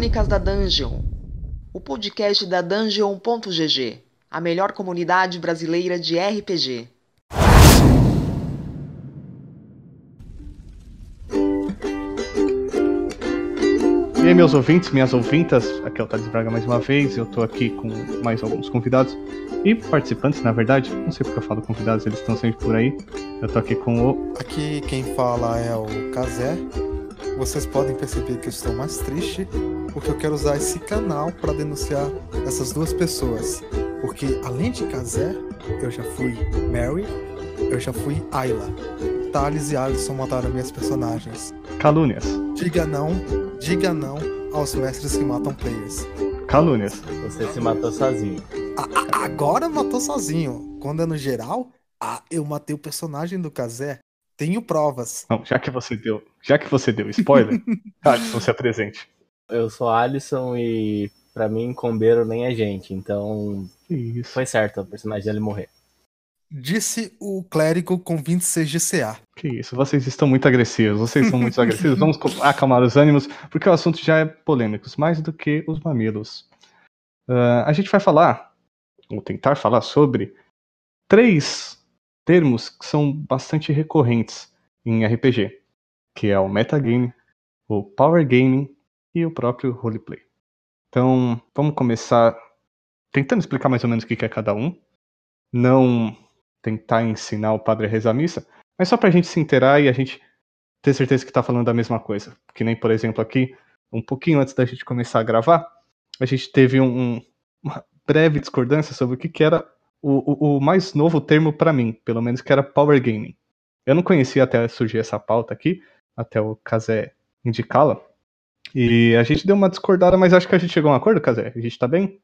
Crônicas da Dungeon, o podcast da Dungeon.gg, a melhor comunidade brasileira de RPG. E aí, meus ouvintes, minhas ouvintas, aqui é o Thales Braga mais uma vez. Eu tô aqui com mais alguns convidados e participantes, na verdade. Não sei porque eu falo convidados, eles estão sempre por aí. Eu tô aqui com o. Aqui quem fala é o Kazé. Vocês podem perceber que eu estou mais triste porque eu quero usar esse canal para denunciar essas duas pessoas. Porque além de Kazé, eu já fui Mary, eu já fui Ayla. Thales e Alisson mataram minhas personagens. Calúnias. Diga não, diga não aos mestres que matam players. Calúnias. Você se matou sozinho. A- a- agora matou sozinho. Quando é no geral, ah, eu matei o personagem do Kazé. Tenho provas. Não, já que você deu, já que você deu spoiler, Alisson, se apresente. Eu sou Alisson e pra mim, combeiro nem é gente. Então Que isso. foi certo o personagem dele morrer. Disse o clérigo com 26 de CA. Que isso, vocês estão muito agressivos, vocês são muito agressivos. Vamos acalmar os ânimos, porque o assunto já é polêmico, mais do que os mamilos. Ah, a gente vai falar, ou tentar falar sobre três termos que são bastante recorrentes em RPG, que é o metagame, o power gaming e o próprio roleplay. Então, vamos começar tentando explicar mais ou menos o que é cada um. Não tentar ensinar o padre a rezar a missa, mas só pra gente se inteirar e a gente ter certeza que tá falando da mesma coisa. Que nem, por exemplo, aqui, um pouquinho antes da gente começar a gravar, a gente teve um- uma breve discordância sobre o que, que era o, o- mais novo termo pra mim, pelo menos, que era Power Gaming. Eu não conhecia até surgir essa pauta aqui, até o Kazé indicá-la. E a gente deu uma discordada, mas acho que a gente chegou a um acordo, Kazé? A gente tá bem?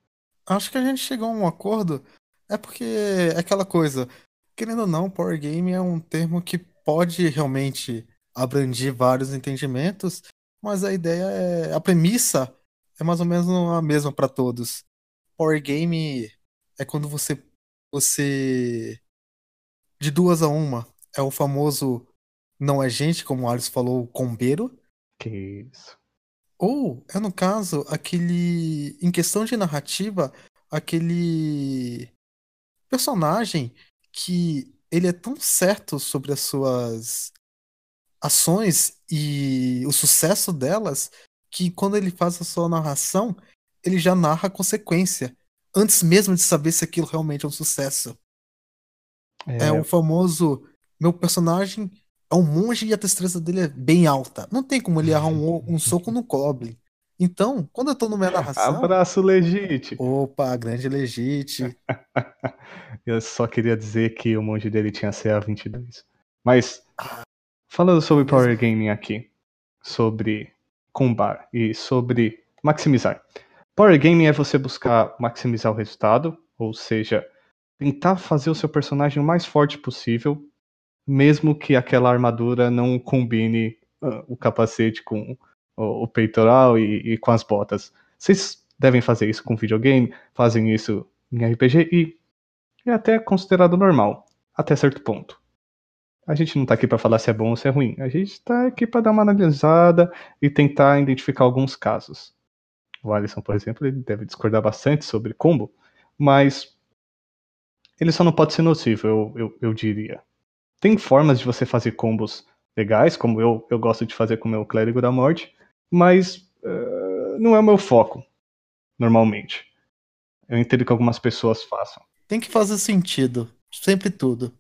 Acho que a gente chegou a um acordo. É porque é aquela coisa. Querendo ou não, Power Game é um termo que pode realmente abranger vários entendimentos, mas a ideia é. A premissa é mais ou menos a mesma para todos. Power Game é quando você. Você. De duas a uma. É o famoso. Não é gente, como o Alisson falou, o combeiro. Que isso. Ou é no caso aquele. Em questão de narrativa, aquele personagem que ele é tão certo sobre as suas ações e o sucesso delas que quando ele faz a sua narração, ele já narra a consequência, antes mesmo de saber se aquilo realmente é um sucesso. É, o famoso. Meu personagem é um monge e a destreza dele é bem alta. Não tem como ele errar um, um soco no Goblin. Então, quando eu tô no minha narração. Abraço legítimo. Opa, grande legite. Eu só queria dizer que o monge dele tinha CA22. Mas, falando sobre Power Gaming aqui, sobre combar e sobre maximizar. Power Gaming é você buscar maximizar o resultado, ou seja, tentar fazer o seu personagem o mais forte possível, mesmo que aquela armadura não combine ah, o capacete com o, o peitoral e, e com as botas. Vocês devem fazer isso com videogame, fazem isso em RPG e é até considerado normal, até certo ponto. A gente não tá aqui para falar se é bom ou se é ruim. A gente tá aqui para dar uma analisada e tentar identificar alguns casos. O Alisson, por exemplo, ele deve discordar bastante sobre combo, mas ele só não pode ser nocivo, eu, eu, eu diria. Tem formas de você fazer combos legais, como eu, eu gosto de fazer com o meu Clérigo da Morte, mas eh, não é o meu foco, normalmente. Eu entendo que algumas pessoas façam. Tem que fazer sentido. Sempre tudo.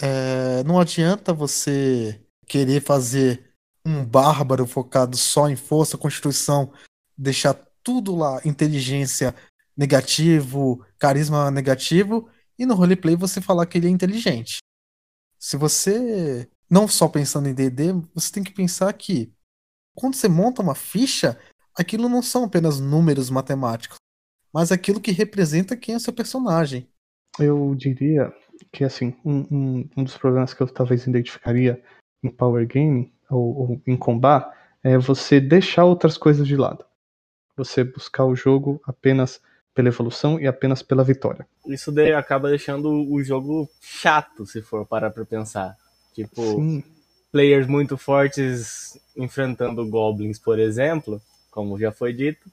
É, não adianta você querer fazer um bárbaro focado só em força, constituição, deixar tudo lá, inteligência negativo, carisma negativo, e no roleplay você falar que ele é inteligente. Se você não só pensando em D&D, você tem que pensar que quando você monta uma ficha, aquilo não são apenas números matemáticos, mas aquilo que representa quem é seu personagem. Eu diria que, assim, um, um, um dos problemas que eu talvez identificaria em Power Gaming, ou, ou em combat, é você deixar outras coisas de lado. Você buscar o jogo apenas pela evolução e apenas pela vitória. Isso daí acaba deixando o jogo chato, se for parar pra pensar. Tipo, Sim, players muito fortes enfrentando goblins, por exemplo, como já foi dito,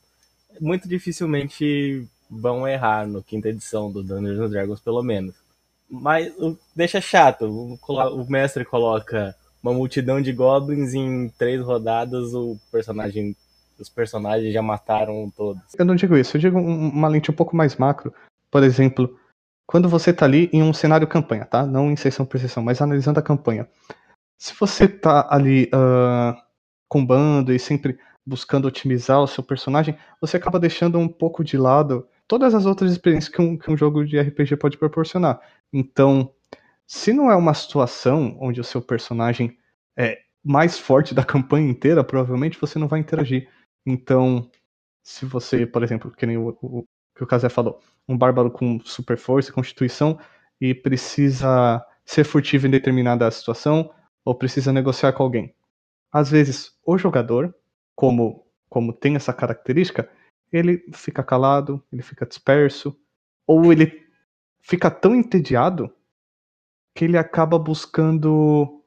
muito dificilmente vão errar no quinta edição do Dungeons Dragons, pelo menos. Mas deixa chato, o, o mestre coloca uma multidão de goblins em três rodadas, o personagem, os personagens já mataram todos. Eu não digo isso, eu digo uma lente um pouco mais macro. Por exemplo, quando você tá ali em um cenário campanha, tá? Não em sessão por sessão, mas analisando a campanha. Se você tá ali uh, combando e sempre buscando otimizar o seu personagem, você acaba deixando um pouco de lado todas as outras experiências que um, que um jogo de RPG pode proporcionar. Então, se não é uma situação onde o seu personagem é mais forte da campanha inteira, provavelmente você não vai interagir. Então, se você, por exemplo, que nem o, o que o Kazé falou, um bárbaro com super força, constituição e precisa ser furtivo em determinada situação ou precisa negociar com alguém. Às vezes, o jogador, como como tem essa característica, ele fica calado, ele fica disperso, ou ele fica tão entediado que ele acaba buscando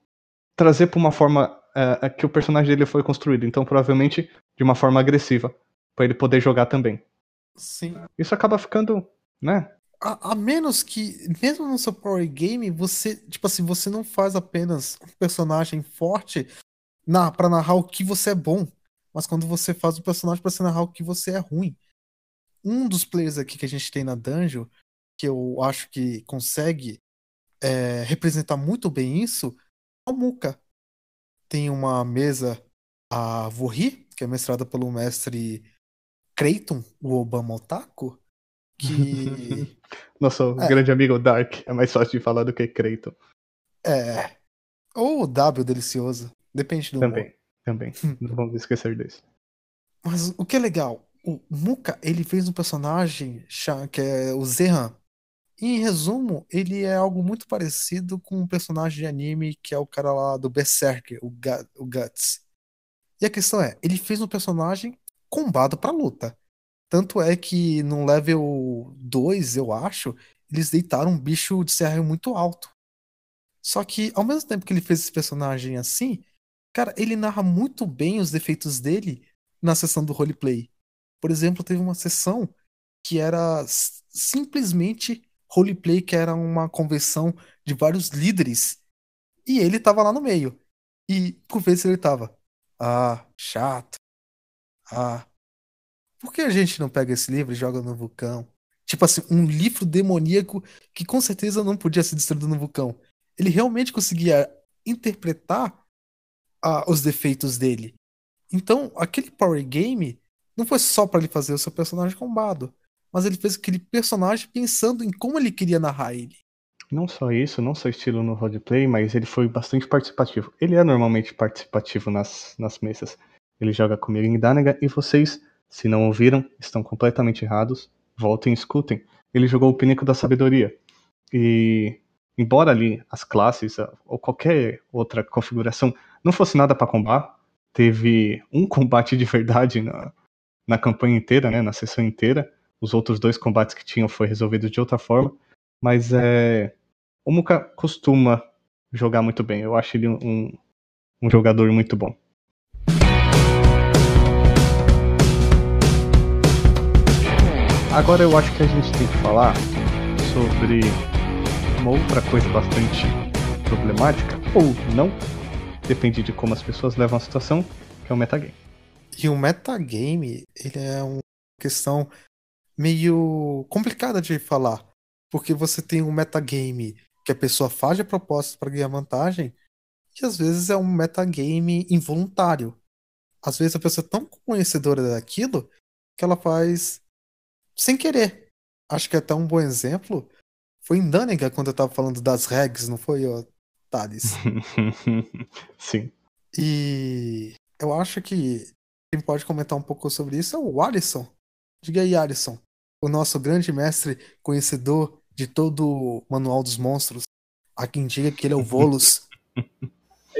trazer para uma forma é, que o personagem dele foi construído. Então, provavelmente de uma forma agressiva, para ele poder jogar também. Sim. Isso acaba ficando, né? A, a, menos que, mesmo no seu Power Game, você, tipo assim, você não faz apenas um personagem forte na, para narrar o que você é bom, mas quando você faz o personagem para narrar o que você é ruim. Um dos players aqui que a gente tem na Dungeon, que eu acho que consegue é, representar muito bem isso é o Muka. Tem uma mesa, a Vorri, que é mestrada pelo mestre Creighton, o Obama Otaku, que. Nosso é. grande amigo Dark. É mais fácil de falar do que Creighton. É. Ou o W delicioso. Depende do Também, humor. também. Não vamos esquecer disso. Mas o que é legal, o Muka, ele fez um personagem que é o Zehan, em resumo, ele é algo muito parecido com um personagem de anime que é o cara lá do Berserker, o, o Guts. E a questão é, ele fez um personagem combado pra luta. Tanto é que no level 2, eu acho, eles deitaram um bicho de serra muito alto. Só que, ao mesmo tempo que ele fez esse personagem assim, cara, ele narra muito bem os defeitos dele na sessão do roleplay. Por exemplo, teve uma sessão que era simplesmente roleplay que era uma convenção de vários líderes. E ele tava lá no meio. E por vezes ele tava. Ah, chato. Ah. Por que a gente não pega esse livro e joga no vulcão? Tipo assim, um livro demoníaco que com certeza não podia ser destruído no vulcão. Ele realmente conseguia interpretar ah, os defeitos dele. Então, aquele Power Game não foi só para ele fazer o seu personagem combado mas ele fez aquele personagem pensando em como ele queria narrar ele. Não só isso, não só estilo no roleplay, mas ele foi bastante participativo. Ele é normalmente participativo nas, nas mesas. Ele joga comigo em Danaga e vocês, se não ouviram, estão completamente errados. Voltem e escutem. Ele jogou o Pineco da Sabedoria. E, embora ali as classes ou qualquer outra configuração não fosse nada para combar, teve um combate de verdade na, na campanha inteira, né, na sessão inteira os outros dois combates que tinham foi resolvido de outra forma. Mas é. O Muka costuma jogar muito bem. Eu acho ele um, um jogador muito bom. Agora eu acho que a gente tem que falar sobre uma outra coisa bastante problemática, ou não, depende de como as pessoas levam a situação, que é o metagame. E o metagame, ele é uma questão meio complicada de falar. Porque você tem um metagame que a pessoa faz a proposta para ganhar vantagem, e às vezes é um metagame involuntário. Às vezes a pessoa é tão conhecedora daquilo que ela faz sem querer. Acho que até um bom exemplo foi em Daniga quando eu tava falando das regs, não foi, ó, Thales? Sim. E eu acho que quem pode comentar um pouco sobre isso é o Alisson. Diga aí, Alisson o nosso grande mestre conhecedor de todo o Manual dos Monstros. Há quem diga que ele é o Volus.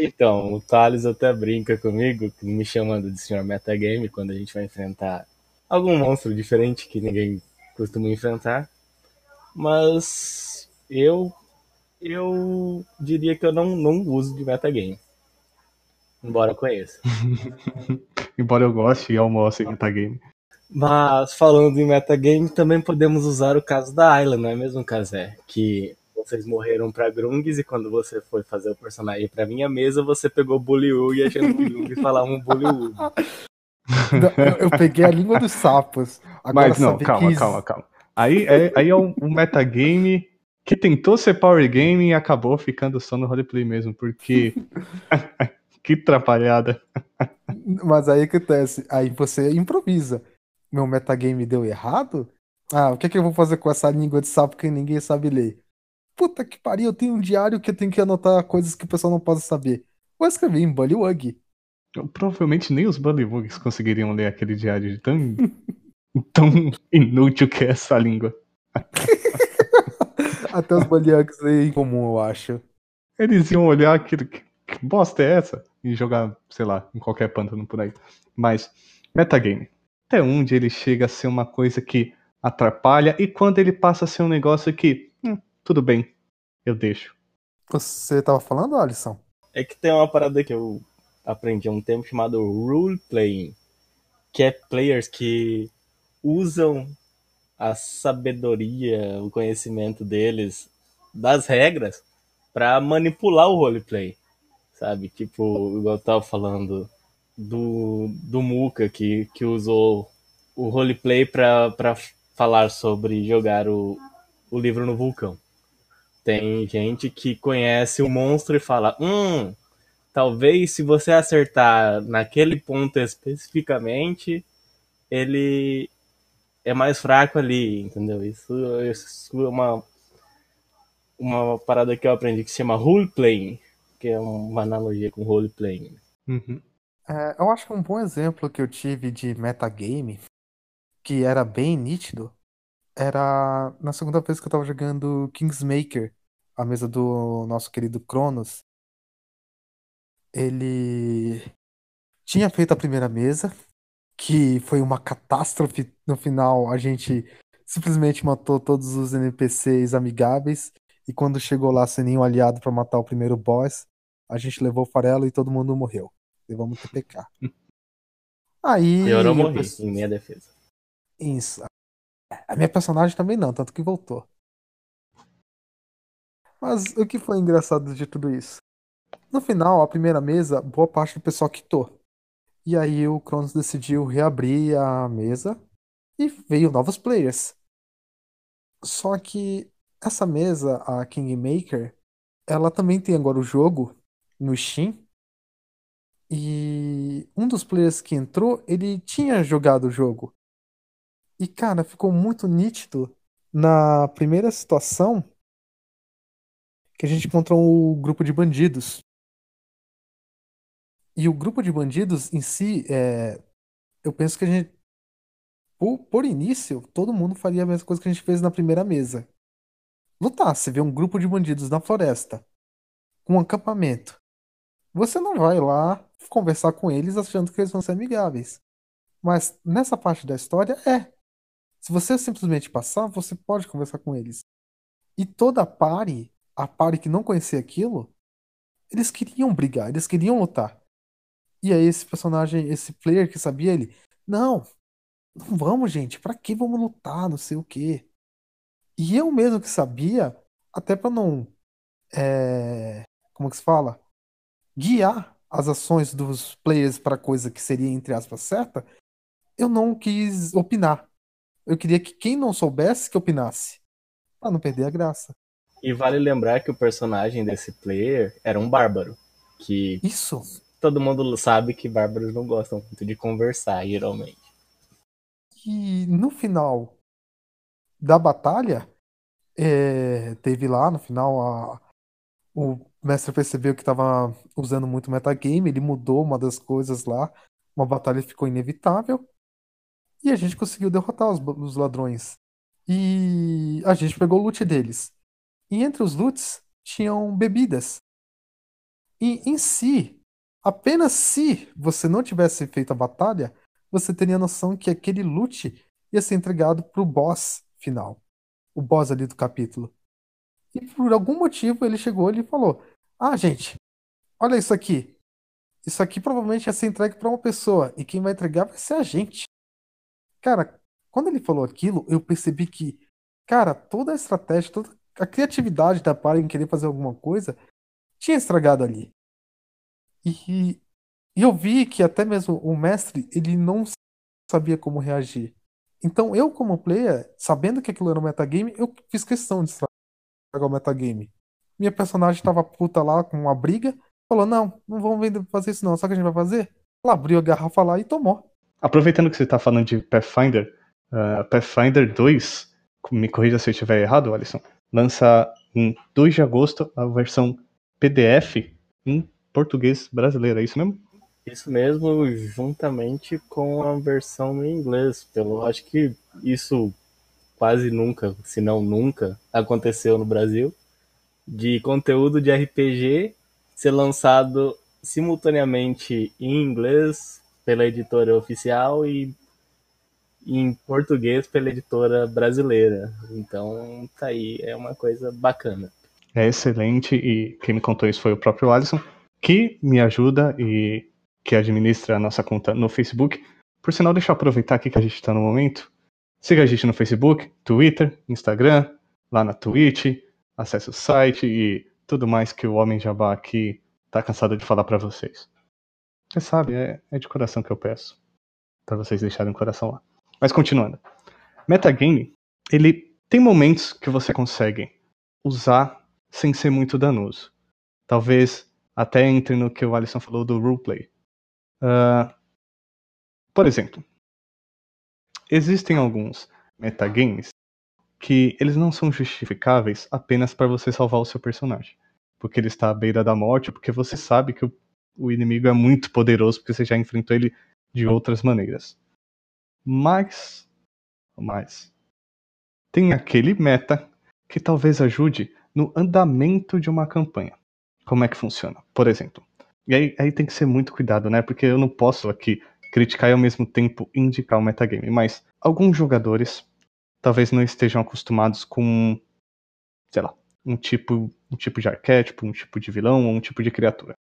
Então, o Thales até brinca comigo, me chamando de senhor metagame quando a gente vai enfrentar algum monstro diferente que ninguém costuma enfrentar. Mas eu eu diria que eu não, não uso de metagame. Embora conheça. Embora eu goste e almoce em metagame. Mas falando em metagame, também podemos usar o caso da Ayla, não é mesmo, Kazé? Que vocês morreram pra Grungs e quando você foi fazer o personagem pra minha mesa, você pegou Bullywug e achando que Grungs falava um Bullywug. Eu peguei a língua dos sapos. Agora Mas não, calma, que- calma, calma. Aí é, aí é um, um metagame que tentou ser power game e acabou ficando só no roleplay mesmo, porque. que atrapalhada. Mas aí que acontece, aí você improvisa. Meu metagame deu errado? Ah, o que, é que eu vou fazer com essa língua de sapo que ninguém sabe ler? Puta que pariu, eu tenho um diário que eu tenho que anotar coisas que o pessoal não pode saber. Vou escrever em Bullywug. Provavelmente nem os Bullybugs conseguiriam ler aquele diário de tão, tão inútil que é essa língua. Até os Bullywugs leem em comum, eu acho. Eles iam olhar aquilo. Que, que bosta é essa? E jogar, sei lá, em qualquer pântano por aí. Mas, metagame. Até onde ele chega a ser uma coisa que atrapalha e quando ele passa a ser um negócio que, hum, tudo bem, eu deixo. Você tava falando, Alisson? É que tem uma parada que eu aprendi há um tempo chamado role playing, que é players que usam a sabedoria, o conhecimento deles das regras pra manipular o roleplay, sabe? Tipo, igual eu tava falando do, do Muka que, que usou o roleplay pra falar sobre jogar o, o livro no vulcão. Tem gente que conhece o monstro e fala: Hum, talvez se você acertar naquele ponto especificamente, ele é mais fraco ali, entendeu? Isso, isso é uma, uma parada que eu aprendi que se chama role playing, que é uma analogia com role playing. Uhum. É, eu acho que um bom exemplo que eu tive de metagame, que era bem nítido, era na segunda vez que eu tava jogando Kingsmaker, a mesa do nosso querido Cronos. Ele tinha feito a primeira mesa, que foi uma catástrofe no final. A gente simplesmente matou todos os NPCs amigáveis, e quando chegou lá sem nenhum aliado pra matar o primeiro boss, a gente levou o farelo e todo mundo morreu. Levamos TPK. Aí. Eu não morri, pensei- em minha defesa. isso. A minha personagem também não, tanto que voltou. Mas o que foi engraçado de tudo isso? No final, a primeira mesa, boa parte do pessoal quitou. E aí o Cronos decidiu reabrir a mesa e veio novos players. Só que essa mesa, a Kingmaker, ela também tem agora o jogo no Steam. E um dos players que entrou, ele tinha jogado o jogo. E, cara, ficou muito nítido na primeira situação que a gente encontrou um grupo de bandidos. E o grupo de bandidos em si, é, eu penso que a gente, por, por início, todo mundo faria a mesma coisa que a gente fez na primeira mesa. Lutar, você vê um grupo de bandidos na floresta, com um acampamento. Você não vai lá conversar com eles achando que eles vão ser amigáveis. Mas nessa parte da história, é. Se você simplesmente passar, você pode conversar com eles. E toda a party, a party que não conhecia aquilo, eles queriam brigar, eles queriam lutar. E aí esse personagem, esse player que sabia, ele, não, não vamos, gente, pra que vamos lutar, não sei o quê. E eu mesmo que sabia, até pra não, é, como que se fala? Guiar as ações dos players pra coisa que seria, entre aspas, certa, eu não quis opinar. Eu queria que quem não soubesse que opinasse. Pra não perder a graça. E vale lembrar que o personagem desse player era um bárbaro. Que Isso. todo mundo sabe que bárbaros não gostam muito de conversar, geralmente. E no final da batalha, é, teve lá no final a, o mestre percebeu que estava usando muito metagame, ele mudou uma das coisas lá, uma batalha ficou inevitável e a gente conseguiu derrotar os, os ladrões. E a gente pegou o loot deles. E entre os loots tinham bebidas. E em si, apenas se você não tivesse feito a batalha, você teria noção que aquele loot ia ser entregado pro boss final. O boss ali do capítulo. E por algum motivo ele chegou e falou: Ah, gente, olha isso aqui. isso aqui provavelmente ia ser entregue para uma pessoa e quem vai entregar vai ser a gente. Cara, quando ele falou aquilo, eu percebi que, cara, toda a estratégia, toda a criatividade da Party em querer fazer alguma coisa tinha estragado ali. E, e eu vi que até mesmo o mestre, ele não sabia como reagir. Então eu, como player, sabendo que aquilo era um metagame, eu fiz questão de estragar o metagame. Minha personagem tava puta lá com uma briga, falou: não, não vamos fazer isso não, sabe o que a gente vai fazer? Ela abriu a garrafa lá e tomou. Aproveitando que você tá falando de Pathfinder, uh, Pathfinder 2, me corrija se eu estiver errado, Alisson, lança em 2 de agosto a versão PDF em português brasileiro, é isso mesmo? Isso mesmo, juntamente com a versão em inglês. Pelo acho que isso quase nunca, se não nunca, aconteceu no Brasil. De conteúdo de RPG ser lançado simultaneamente em inglês pela editora oficial e em português pela editora brasileira. Então tá aí, é uma coisa bacana. É excelente e quem me contou isso foi o próprio Alisson, que me ajuda e que administra a nossa conta no Facebook. Por sinal, deixa eu aproveitar aqui que a gente está no momento. Siga a gente no Facebook, Twitter, Instagram, lá na Twitch, acesse o site e tudo mais que o Homem Jabá aqui tá cansado de falar para vocês. Você sabe, é, é de coração que eu peço. para vocês deixarem o coração lá. Mas continuando. Metagame, ele tem momentos que você consegue usar sem ser muito danoso. Talvez até entre no que o Alisson falou do roleplay. Uh, por exemplo, existem alguns metagames que eles não são justificáveis apenas para você salvar o seu personagem. Porque ele está à beira da morte, porque você sabe que o, o inimigo é muito poderoso, porque você já enfrentou ele de outras maneiras. Mas, mas tem aquele meta que talvez ajude no andamento de uma campanha. Como é que funciona? Por exemplo, e aí, aí tem que ser muito cuidado, né? Porque eu não posso aqui criticar e ao mesmo tempo indicar o metagame. Mas alguns jogadores talvez não estejam acostumados com, sei lá, um tipo, um tipo de arquétipo, um tipo de vilão ou um tipo de criatura.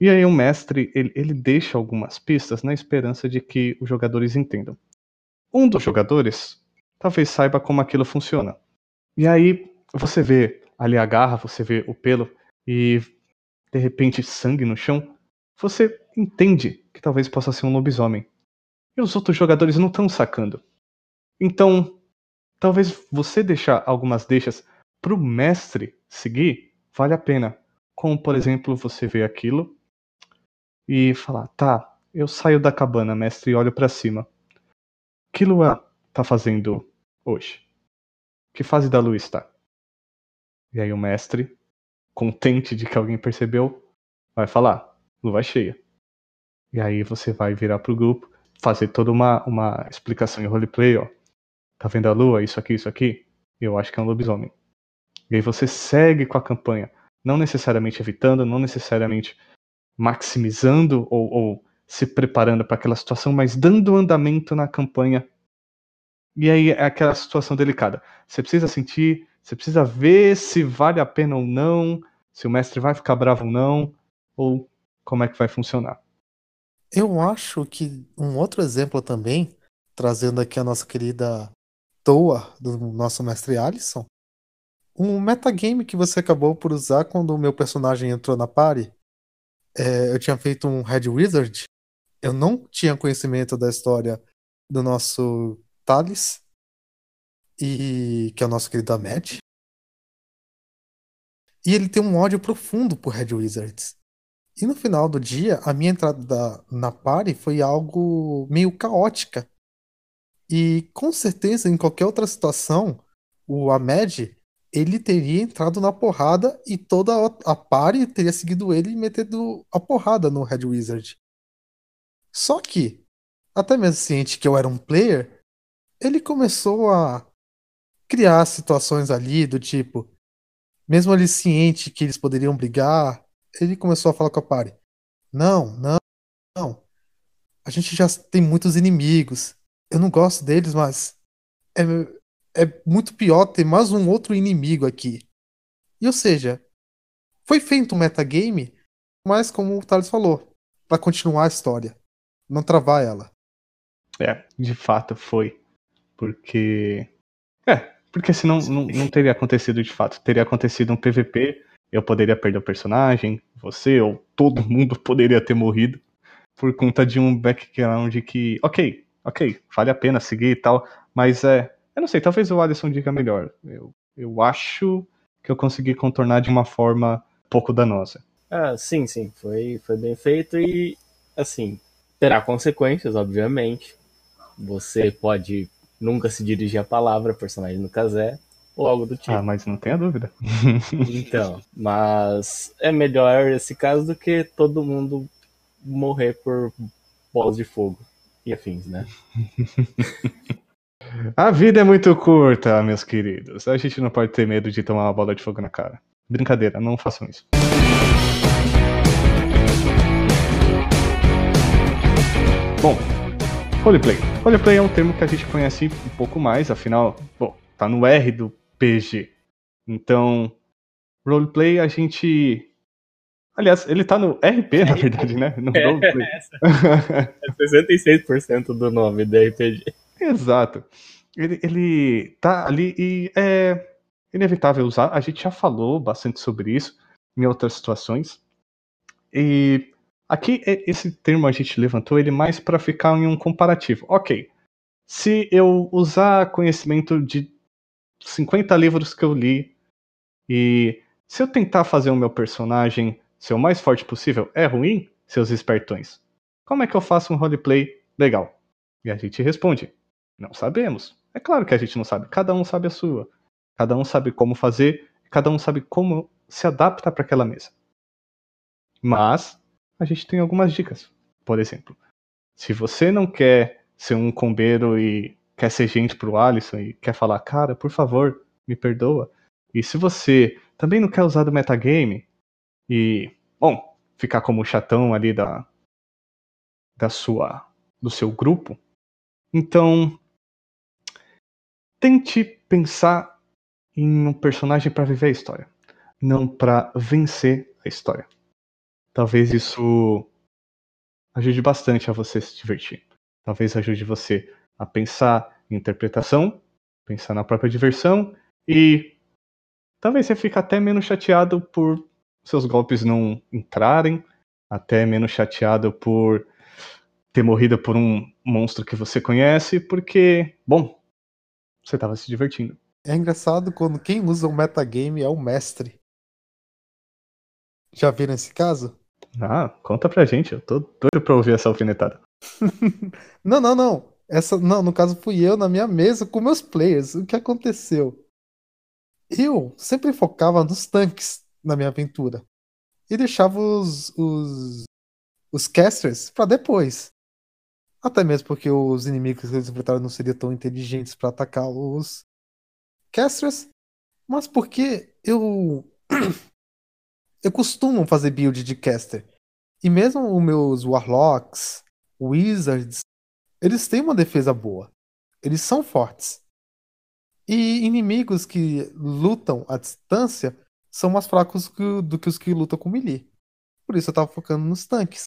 E aí o mestre, ele, ele deixa algumas pistas na esperança de que os jogadores entendam. Um dos jogadores talvez saiba como aquilo funciona. E aí você vê ali a garra, você vê o pelo e de repente sangue no chão, você entende que talvez possa ser um lobisomem. E os outros jogadores não estão sacando. Então, talvez você deixar algumas deixas pro mestre seguir vale a pena. Como, por exemplo, você vê aquilo e falar: tá, eu saio da cabana, mestre, e olho para cima. Que lua tá fazendo hoje? Que fase da lua está? E aí o mestre contente de que alguém percebeu, vai falar, lua cheia. E aí você vai virar pro grupo, fazer toda uma, uma explicação em roleplay, ó. Tá vendo a lua? Isso aqui, isso aqui? Eu acho que é um lobisomem. E aí você segue com a campanha, não necessariamente evitando, não necessariamente maximizando ou, ou se preparando para aquela situação, mas dando andamento na campanha. E aí é aquela situação delicada. Você precisa sentir você precisa ver se vale a pena ou não, se o mestre vai ficar bravo ou não, ou como é que vai funcionar. Eu acho que um outro exemplo também, trazendo aqui a nossa querida Toa do nosso mestre Alisson, um metagame que você acabou por usar quando o meu personagem entrou na party. É, eu tinha feito um Red Wizard, eu não tinha conhecimento da história do nosso Thales, e que é o nosso querido Ahmed. E ele tem um ódio profundo por Red Wizards. E no final do dia, a minha entrada da, na party foi algo meio caótica. E com certeza, em qualquer outra situação, o Ahmed ele teria entrado na porrada e toda a party teria seguido ele e metendo a porrada no Red Wizard. Só que, até mesmo ciente que eu era um player, ele começou a criar situações ali do tipo, mesmo ele ciente que eles poderiam brigar, ele começou a falar com a Pari. Não, não, não. A gente já tem muitos inimigos. Eu não gosto deles, mas é, é muito pior ter mais um outro inimigo aqui. E ou seja, foi feito um metagame, mas como o Thales falou, para continuar a história, não travar ela. É, de fato foi. Porque. É, porque senão não, não teria acontecido de fato. Teria acontecido um PVP, eu poderia perder o personagem, você ou todo mundo poderia ter morrido por conta de um background que, ok, ok, vale a pena seguir e tal, mas é. Eu não sei, talvez o Alisson diga melhor. Eu, eu acho que eu consegui contornar de uma forma pouco danosa. Ah, sim, sim, foi, foi bem feito e, assim, terá consequências, obviamente. Você pode nunca se dirigir a palavra, personagem no casé, ou algo do tipo. Ah, mas não tenha dúvida. então, mas é melhor esse caso do que todo mundo morrer por bolas de fogo e afins, né? A vida é muito curta, meus queridos. A gente não pode ter medo de tomar uma bola de fogo na cara. Brincadeira, não façam isso. Bom, roleplay. Roleplay é um termo que a gente conhece um pouco mais, afinal, bom, tá no R do PG. Então, roleplay a gente. Aliás, ele tá no RP, na verdade, né? No roleplay. É 66% do nome do RPG. Exato. Ele, ele tá ali e é inevitável usar. A gente já falou bastante sobre isso em outras situações. E aqui esse termo a gente levantou ele mais para ficar em um comparativo. Ok, se eu usar conhecimento de 50 livros que eu li e se eu tentar fazer o meu personagem ser o mais forte possível, é ruim, seus espertões? Como é que eu faço um roleplay legal? E a gente responde: não sabemos. É claro que a gente não sabe, cada um sabe a sua. Cada um sabe como fazer, cada um sabe como se adapta para aquela mesa. Mas a gente tem algumas dicas. Por exemplo, se você não quer ser um combeiro e quer ser gente pro Alisson e quer falar, cara, por favor, me perdoa. E se você também não quer usar do metagame e, bom, ficar como chatão ali da da sua do seu grupo, então tente pensar em um personagem para viver a história, não para vencer a história. Talvez isso ajude bastante a você se divertir. Talvez ajude você a pensar em interpretação, pensar na própria diversão e talvez você fique até menos chateado por seus golpes não entrarem, até menos chateado por ter morrido por um monstro que você conhece, porque, bom, você estava se divertindo. É engraçado quando quem usa o metagame é o mestre. Já viram esse caso? Ah, conta pra gente, eu tô doido pra ouvir essa alfinetada. não, não, não. Essa, não, no caso fui eu na minha mesa com meus players. O que aconteceu? Eu sempre focava nos tanques na minha aventura. E deixava os, os, os casters para depois. Até mesmo porque os inimigos que eles enfrentaram não seriam tão inteligentes para atacar os casters. Mas porque eu. eu costumo fazer build de caster. E mesmo os meus Warlocks, Wizards, eles têm uma defesa boa. Eles são fortes. E inimigos que lutam à distância são mais fracos do que os que lutam com melee. Por isso eu tava focando nos tanques.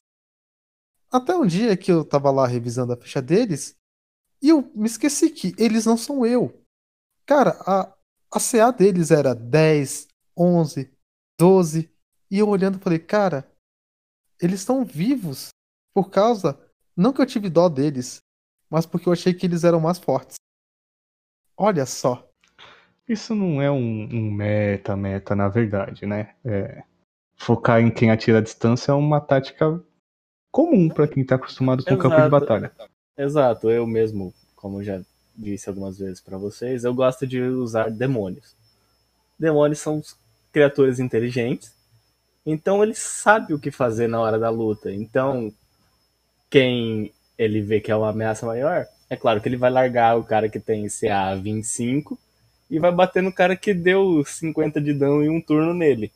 Até um dia que eu tava lá revisando a ficha deles e eu me esqueci que eles não são eu. Cara, a, a CA deles era 10, 11, 12 e eu olhando falei, cara, eles estão vivos por causa não que eu tive dó deles, mas porque eu achei que eles eram mais fortes. Olha só. Isso não é um, um meta, meta, na verdade, né? É, focar em quem atira a distância é uma tática comum para quem está acostumado com o campo de batalha. Exato, eu mesmo, como já disse algumas vezes para vocês, eu gosto de usar demônios. Demônios são criaturas inteligentes, então ele sabe o que fazer na hora da luta. Então, quem ele vê que é uma ameaça maior, é claro que ele vai largar o cara que tem CA 25 e vai bater no cara que deu 50 de dano em um turno nele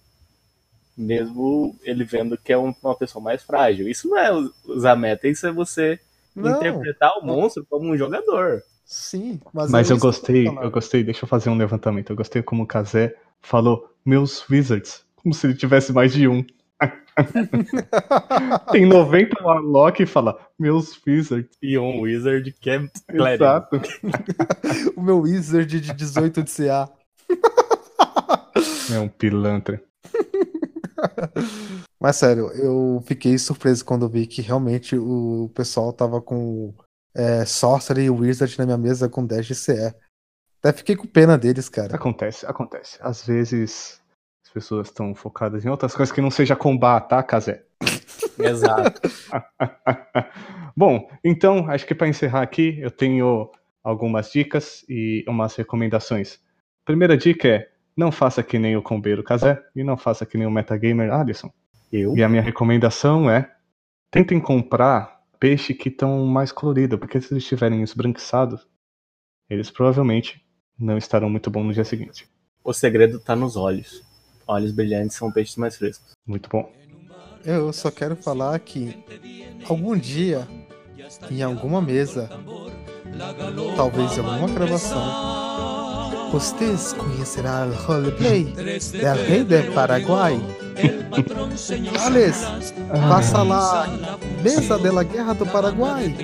mesmo ele vendo que é uma pessoa mais frágil. Isso não é usar meta, isso é você não, interpretar o monstro como um jogador. Sim, mas, mas eu gostei, eu gostei, deixa eu fazer um levantamento. Eu gostei como o Kazé falou meus wizards, como se ele tivesse mais de um. Tem 90 Warlock e fala, meus Wizards. E um Wizard que é clérigo. Exato. o meu Wizard de 18 de CA. É um pilantra. Mas sério, eu fiquei surpreso quando vi que realmente o pessoal tava com é, Sorcery e Wizard na minha mesa com 10 de CE. Até fiquei com pena deles, cara. Acontece, acontece. Às vezes as pessoas estão focadas em outras coisas que não seja combar, tá, Kazé? Exato. Bom, então, acho que para encerrar aqui, eu tenho algumas dicas e umas recomendações. Primeira dica é: não faça que nem o combeiro Kazé e não faça que nem o metagamer Alisson. Eu? E a minha recomendação é: tentem comprar peixe que estão mais colorido, porque se eles estiverem esbranquiçados, eles provavelmente não estarão muito bons no dia seguinte. O segredo tá nos olhos. Olhos brilhantes são peixes mais frescos. Muito bom. Eu só quero falar que algum dia, em alguma mesa, talvez em alguma gravação, vocês conhecerão o roleplay del rei do Paraguai. Alex, passa lá, mesa da guerra do Paraguai.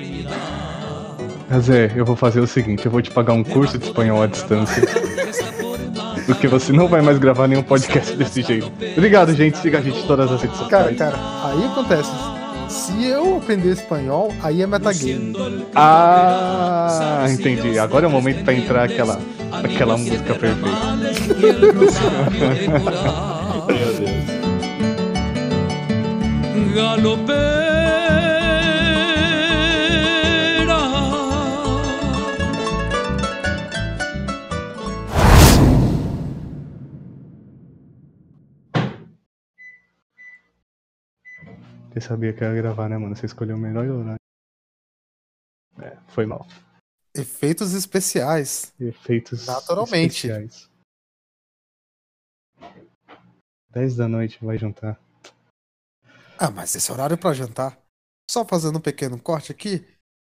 Kazé, eu vou fazer o seguinte: eu vou te pagar um curso de espanhol à distância. Porque você não vai mais gravar nenhum podcast desse jeito. Obrigado, gente. Siga a gente em todas as redes Cara, sociais. cara, aí acontece. Se eu aprender espanhol, aí é metagame. Ah, entendi. Agora é o momento pra entrar aquela, aquela música perfeita. Meu Deus. Você sabia que eu ia gravar, né, mano? Você escolheu o melhor horário. É, foi mal. Efeitos especiais. Efeitos Naturalmente. especiais. 10 da noite vai juntar. Ah, mas esse horário pra jantar. Só fazendo um pequeno corte aqui.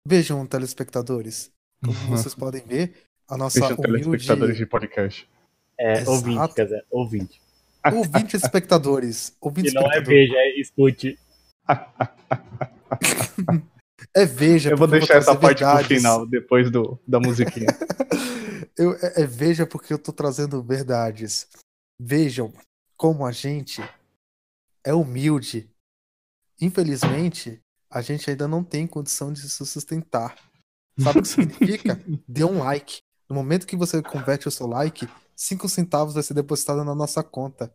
Vejam, telespectadores. Como vocês podem ver, a nossa telespectadores humilde... de podcast. É, Exato. ouvinte, quer dizer, ouvinte. Ouvinte espectadores. Ouvinte E não é veja, é escute. É veja. Eu vou deixar essa trazer parte pro verdades. final, depois do, da musiquinha. Eu, é, é veja porque eu tô trazendo verdades. Vejam como a gente é humilde. Infelizmente, a gente ainda não tem condição de se sustentar. Sabe o que significa? Dê um like. No momento que você converte o seu like, 5 centavos vai ser depositado na nossa conta.